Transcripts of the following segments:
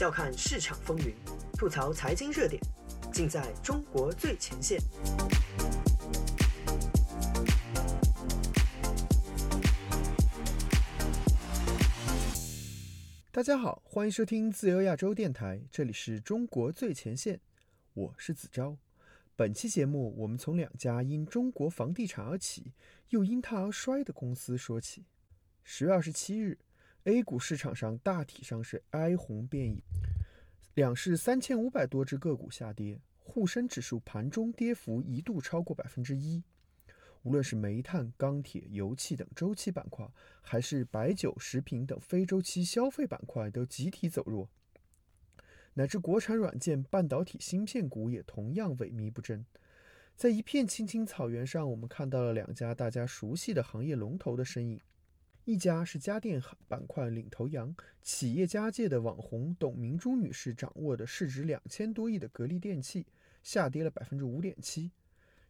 笑看市场风云，吐槽财经热点，尽在中国最前线。大家好，欢迎收听自由亚洲电台，这里是中国最前线，我是子昭。本期节目，我们从两家因中国房地产而起，又因它而衰的公司说起。十月二十七日，A 股市场上大体上是哀鸿遍野，两市三千五百多只个股下跌，沪深指数盘中跌幅一度超过百分之一。无论是煤炭、钢铁、油气等周期板块，还是白酒、食品等非周期消费板块，都集体走弱。乃至国产软件、半导体芯片股也同样萎靡不振。在一片青青草原上，我们看到了两家大家熟悉的行业龙头的身影。一家是家电板块领头羊，企业家界的网红董明珠女士掌握的市值两千多亿的格力电器，下跌了百分之五点七。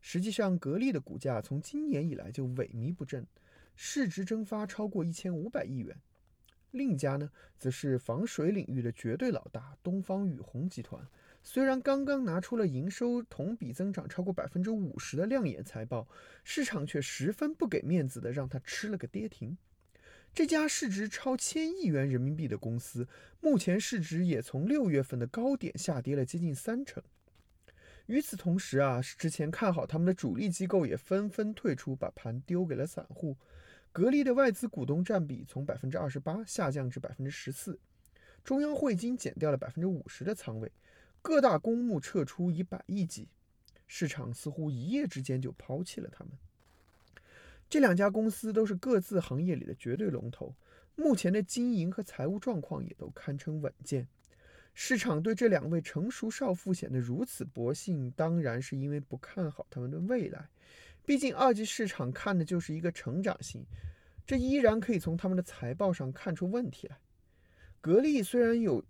实际上，格力的股价从今年以来就萎靡不振，市值蒸发超过一千五百亿元。另一家呢，则是防水领域的绝对老大东方雨虹集团。虽然刚刚拿出了营收同比增长超过百分之五十的亮眼财报，市场却十分不给面子的让它吃了个跌停。这家市值超千亿元人民币的公司，目前市值也从六月份的高点下跌了接近三成。与此同时啊，之前看好他们的主力机构也纷纷退出，把盘丢给了散户。格力的外资股东占比从百分之二十八下降至百分之十四，中央汇金减掉了百分之五十的仓位，各大公募撤出以百亿计，市场似乎一夜之间就抛弃了他们。这两家公司都是各自行业里的绝对龙头，目前的经营和财务状况也都堪称稳健。市场对这两位成熟少妇显得如此薄幸，当然是因为不看好他们的未来。毕竟二级市场看的就是一个成长性，这依然可以从他们的财报上看出问题来。格力虽然有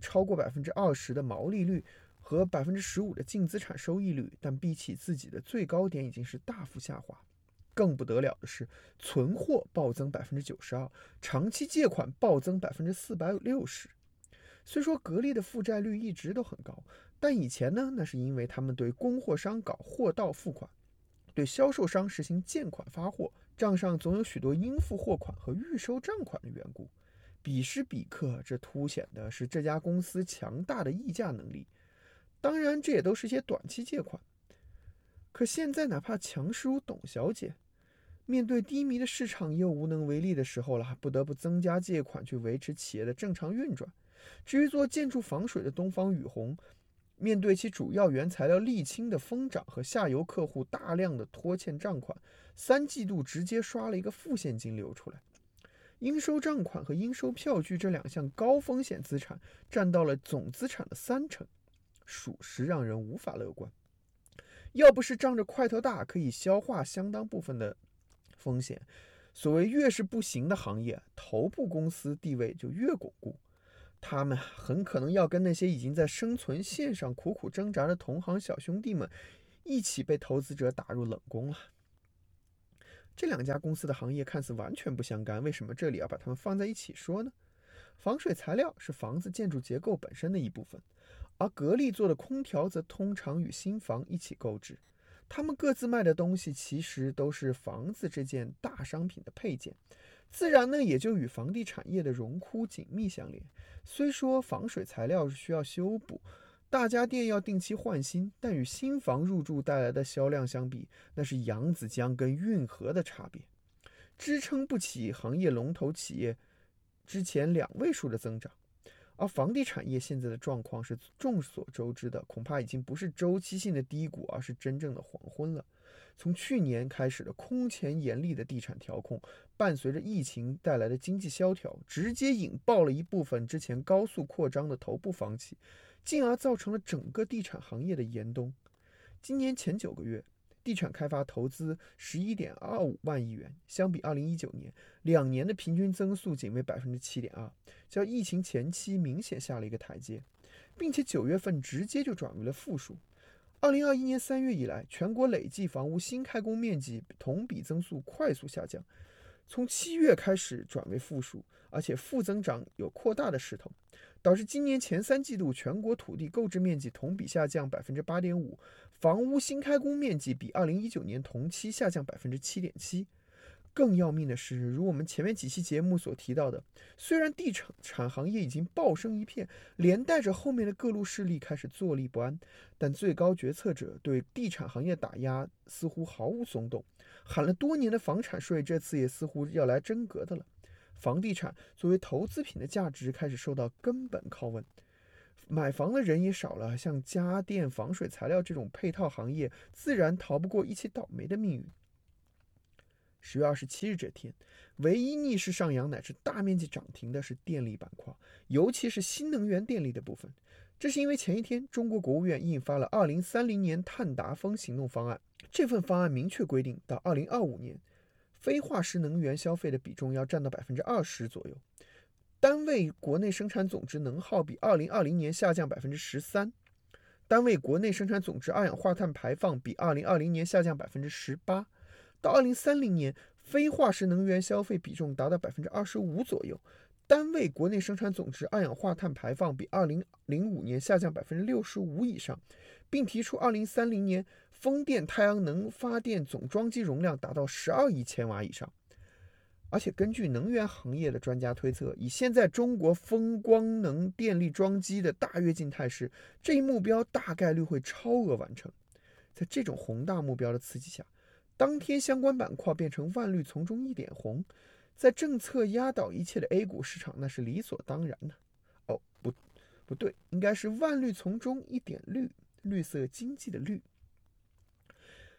超过百分之二十的毛利率和百分之十五的净资产收益率，但比起自己的最高点已经是大幅下滑。更不得了的是，存货暴增百分之九十二，长期借款暴增百分之四百六十。虽说格力的负债率一直都很高，但以前呢，那是因为他们对供货商搞货到付款。对销售商实行见款发货，账上总有许多应付货款和预收账款的缘故。彼时彼刻，这凸显的是这家公司强大的议价能力。当然，这也都是些短期借款。可现在，哪怕强势如董小姐，面对低迷的市场又无能为力的时候了，不得不增加借款去维持企业的正常运转。至于做建筑防水的东方雨虹，面对其主要原材料沥青的疯涨和下游客户大量的拖欠账款，三季度直接刷了一个负现金流出来。应收账款和应收票据这两项高风险资产占到了总资产的三成，属实让人无法乐观。要不是仗着块头大可以消化相当部分的风险，所谓越是不行的行业，头部公司地位就越巩固。他们很可能要跟那些已经在生存线上苦苦挣扎的同行小兄弟们一起被投资者打入冷宫了。这两家公司的行业看似完全不相干，为什么这里要把它们放在一起说呢？防水材料是房子建筑结构本身的一部分，而格力做的空调则通常与新房一起购置。他们各自卖的东西其实都是房子这件大商品的配件，自然呢也就与房地产业的荣枯紧密相连。虽说防水材料是需要修补，大家电要定期换新，但与新房入住带来的销量相比，那是扬子江跟运河的差别，支撑不起行业龙头企业之前两位数的增长。而房地产业现在的状况是众所周知的，恐怕已经不是周期性的低谷，而是真正的黄昏了。从去年开始的空前严厉的地产调控，伴随着疫情带来的经济萧条，直接引爆了一部分之前高速扩张的头部房企，进而造成了整个地产行业的严冬。今年前九个月。地产开发投资十一点二五万亿元，相比二零一九年两年的平均增速仅为百分之七点二，较疫情前期明显下了一个台阶，并且九月份直接就转为了负数。二零二一年三月以来，全国累计房屋新开工面积同比增速快速下降，从七月开始转为负数，而且负增长有扩大的势头，导致今年前三季度全国土地购置面积同比下降百分之八点五，房屋新开工面积比二零一九年同期下降百分之七点七。更要命的是，如我们前面几期节目所提到的，虽然地产产行业已经暴升一片，连带着后面的各路势力开始坐立不安，但最高决策者对地产行业打压似乎毫无松动。喊了多年的房产税，这次也似乎要来真格的了。房地产作为投资品的价值开始受到根本拷问，买房的人也少了，像家电、防水材料这种配套行业，自然逃不过一起倒霉的命运。十月二十七日这天，唯一逆势上扬乃至大面积涨停的是电力板块，尤其是新能源电力的部分。这是因为前一天，中国国务院印发了二零三零年碳达峰行动方案。这份方案明确规定，到二零二五年，非化石能源消费的比重要占到百分之二十左右，单位国内生产总值能耗比二零二零年下降百分之十三，单位国内生产总值二氧化碳排放比二零二零年下降百分之十八。到二零三零年，非化石能源消费比重达到百分之二十五左右，单位国内生产总值二氧化碳排放比二零零五年下降百分之六十五以上，并提出二零三零年风电、太阳能发电总装机容量达到十二亿千瓦以上。而且根据能源行业的专家推测，以现在中国风光能电力装机的大跃进态势，这一目标大概率会超额完成。在这种宏大目标的刺激下，当天相关板块变成万绿丛中一点红，在政策压倒一切的 A 股市场，那是理所当然的。哦，不，不对，应该是万绿丛中一点绿，绿色经济的绿。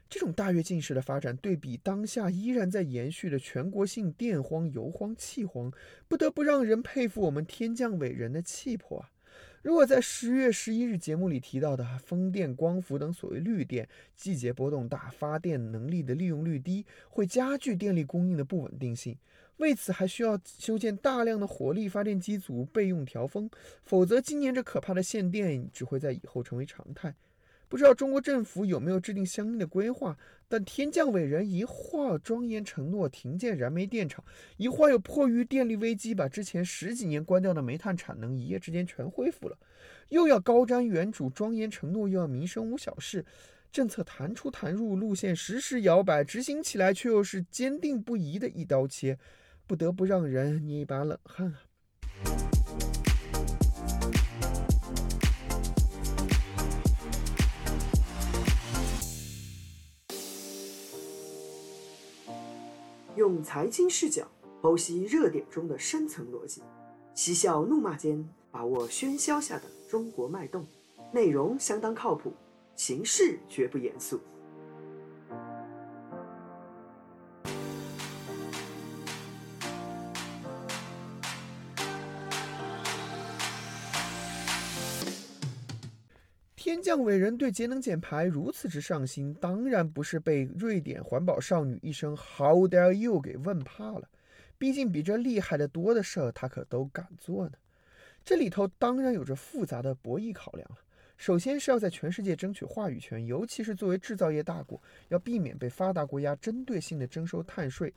这种大跃进式的发展，对比当下依然在延续的全国性电荒、油荒、气荒，不得不让人佩服我们天降伟人的气魄啊！如果在十月十一日节目里提到的风电、光伏等所谓绿电，季节波动大，发电能力的利用率低，会加剧电力供应的不稳定性，为此还需要修建大量的火力发电机组备用调峰，否则今年这可怕的限电只会在以后成为常态。不知道中国政府有没有制定相应的规划？但天降伟人一会儿庄严承诺停建燃煤电厂，一会儿又迫于电力危机把之前十几年关掉的煤炭产能一夜之间全恢复了，又要高瞻远瞩庄严承诺，又要民生无小事，政策弹出弹入，路线时时摇摆，执行起来却又是坚定不移的一刀切，不得不让人捏一把冷汗啊！用财经视角剖析热点中的深层逻辑，嬉笑怒骂间把握喧嚣下的中国脉动。内容相当靠谱，形式绝不严肃。降伟人对节能减排如此之上心，当然不是被瑞典环保少女一声 “How dare you” 给问怕了。毕竟比这厉害的多的事儿，他可都敢做呢。这里头当然有着复杂的博弈考量了。首先是要在全世界争取话语权，尤其是作为制造业大国，要避免被发达国家针对性的征收碳税。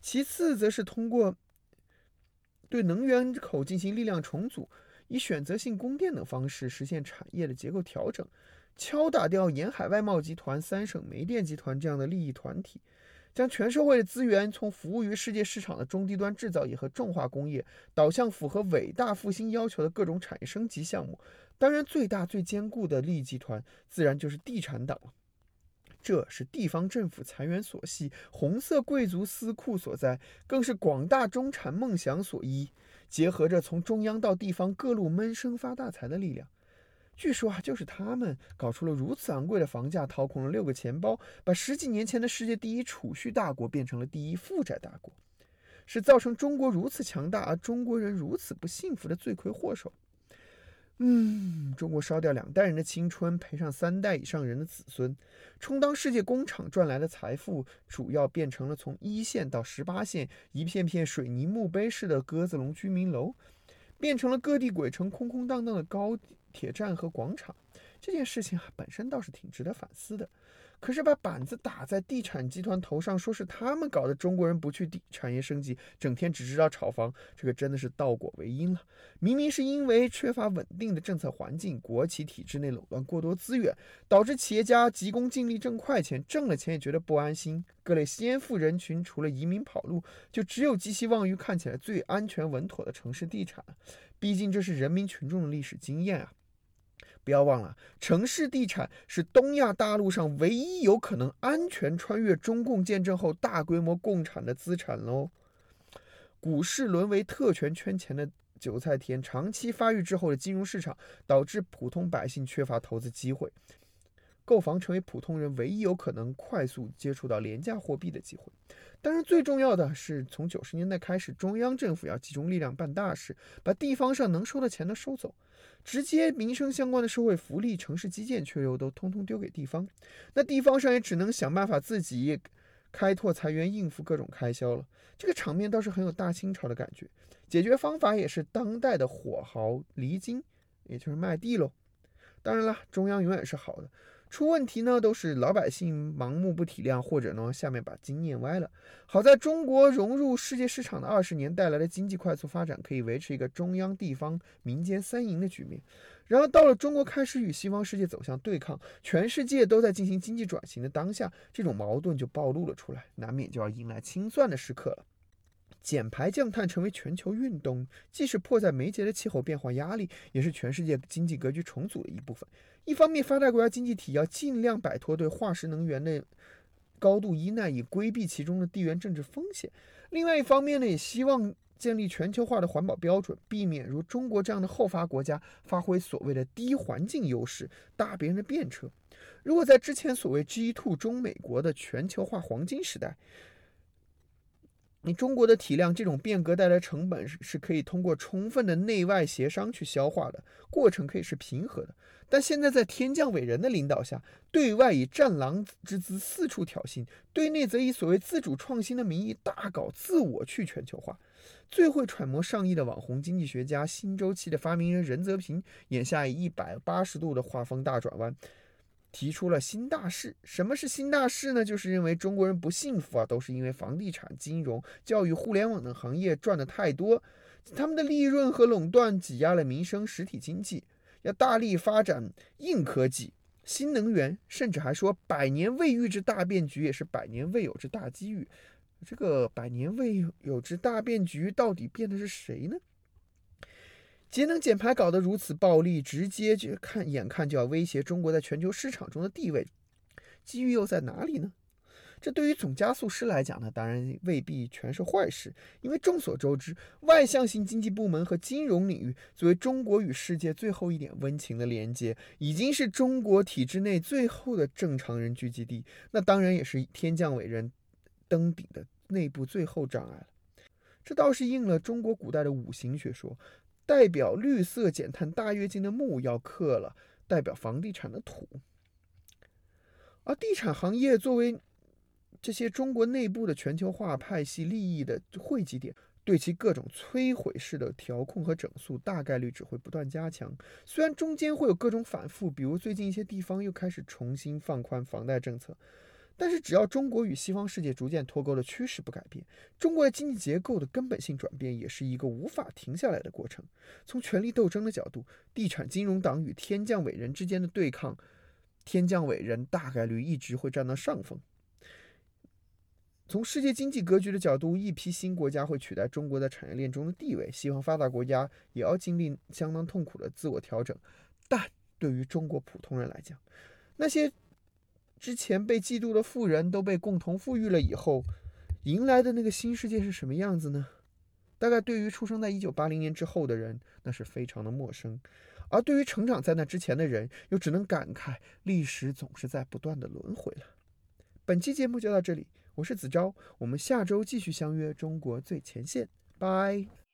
其次，则是通过对能源口进行力量重组。以选择性供电等方式实现产业的结构调整，敲打掉沿海外贸集团、三省煤电集团这样的利益团体，将全社会的资源从服务于世界市场的中低端制造业和重化工业，导向符合伟大复兴要求的各种产业升级项目。当然，最大最坚固的利益集团自然就是地产党了。这是地方政府财源所系，红色贵族私库所在，更是广大中产梦想所依。结合着从中央到地方各路闷声发大财的力量，据说啊，就是他们搞出了如此昂贵的房价，掏空了六个钱包，把十几年前的世界第一储蓄大国变成了第一负债大国，是造成中国如此强大而中国人如此不幸福的罪魁祸首。嗯，中国烧掉两代人的青春，赔上三代以上人的子孙，充当世界工厂赚来的财富，主要变成了从一线到十八线一片片水泥墓碑式的鸽子笼居民楼，变成了各地鬼城空空荡荡的高铁站和广场。这件事情啊，本身倒是挺值得反思的。可是把板子打在地产集团头上，说是他们搞的，中国人不去地产业升级，整天只知道炒房，这个真的是倒果为因了。明明是因为缺乏稳定的政策环境，国企体制内垄断过多资源，导致企业家急功近利挣快钱，挣了钱也觉得不安心。各类先富人群除了移民跑路，就只有寄希望于看起来最安全稳妥的城市地产。毕竟这是人民群众的历史经验啊。不要忘了，城市地产是东亚大陆上唯一有可能安全穿越中共建政后大规模共产的资产喽。股市沦为特权圈钱的韭菜田，长期发育之后的金融市场导致普通百姓缺乏投资机会，购房成为普通人唯一有可能快速接触到廉价货币的机会。当然，最重要的是从九十年代开始，中央政府要集中力量办大事，把地方上能收的钱都收走。直接民生相关的社会福利、城市基建却又都通通丢给地方，那地方上也只能想办法自己开拓财源，应付各种开销了。这个场面倒是很有大清朝的感觉。解决方法也是当代的火豪离京，也就是卖地喽。当然了，中央永远是好的。出问题呢，都是老百姓盲目不体谅，或者呢下面把经念歪了。好在中国融入世界市场的二十年带来的经济快速发展，可以维持一个中央、地方、民间三赢的局面。然而到了中国开始与西方世界走向对抗，全世界都在进行经济转型的当下，这种矛盾就暴露了出来，难免就要迎来清算的时刻了。减排降碳成为全球运动，既是迫在眉睫的气候变化压力，也是全世界经济格局重组的一部分。一方面，发达国家经济体要尽量摆脱对化石能源的高度依赖，以规避其中的地缘政治风险；另外一方面呢，也希望建立全球化的环保标准，避免如中国这样的后发国家发挥所谓的低环境优势，搭别人的便车。如果在之前所谓 G2 中美国的全球化黄金时代，你中国的体量，这种变革带来成本是是可以通过充分的内外协商去消化的，过程可以是平和的。但现在在天降伟人的领导下，对外以战狼之姿四处挑衅，对内则以所谓自主创新的名义大搞自我去全球化。最会揣摩上意的网红经济学家、新周期的发明人任泽平，眼下以一百八十度的画风大转弯。提出了新大势，什么是新大势呢？就是认为中国人不幸福啊，都是因为房地产、金融、教育、互联网等行业赚的太多，他们的利润和垄断挤压了民生实体经济，要大力发展硬科技、新能源，甚至还说百年未遇之大变局也是百年未有之大机遇。这个百年未有之大变局到底变的是谁呢？节能减排搞得如此暴力，直接就看眼看就要威胁中国在全球市场中的地位，机遇又在哪里呢？这对于总加速师来讲呢，当然未必全是坏事，因为众所周知，外向型经济部门和金融领域作为中国与世界最后一点温情的连接，已经是中国体制内最后的正常人聚集地，那当然也是天降伟人登顶的内部最后障碍了。这倒是应了中国古代的五行学说。代表绿色减碳大跃进的木要克了代表房地产的土，而地产行业作为这些中国内部的全球化派系利益的汇集点，对其各种摧毁式的调控和整肃，大概率只会不断加强。虽然中间会有各种反复，比如最近一些地方又开始重新放宽房贷政策。但是，只要中国与西方世界逐渐脱钩的趋势不改变，中国的经济结构的根本性转变也是一个无法停下来的过程。从权力斗争的角度，地产金融党与天降伟人之间的对抗，天降伟人大概率一直会占到上风。从世界经济格局的角度，一批新国家会取代中国在产业链中的地位，西方发达国家也要经历相当痛苦的自我调整。但对于中国普通人来讲，那些。之前被嫉妒的富人都被共同富裕了以后，迎来的那个新世界是什么样子呢？大概对于出生在一九八零年之后的人，那是非常的陌生；而对于成长在那之前的人，又只能感慨历史总是在不断的轮回了。本期节目就到这里，我是子昭，我们下周继续相约中国最前线，拜。